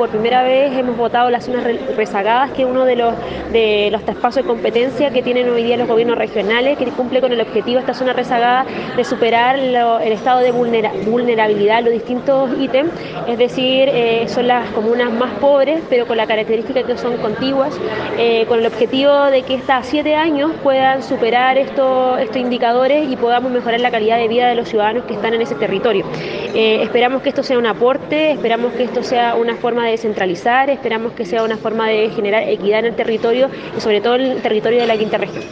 Por primera vez hemos votado las zonas rezagadas, que es uno de los, de los traspasos de competencia que tienen hoy día los gobiernos regionales, que cumple con el objetivo de esta zona rezagada de superar el estado de vulnerabilidad los distintos ítems, es decir, eh, son las comunas más pobres, pero con la característica que son contiguas, eh, con el objetivo de que hasta siete años puedan superar estos, estos indicadores y podamos mejorar la calidad de vida de los ciudadanos que están en ese territorio. Eh, esperamos que esto sea un aporte, esperamos que esto sea una forma de descentralizar, esperamos que sea una forma de generar equidad en el territorio y sobre todo en el territorio de la quinta región.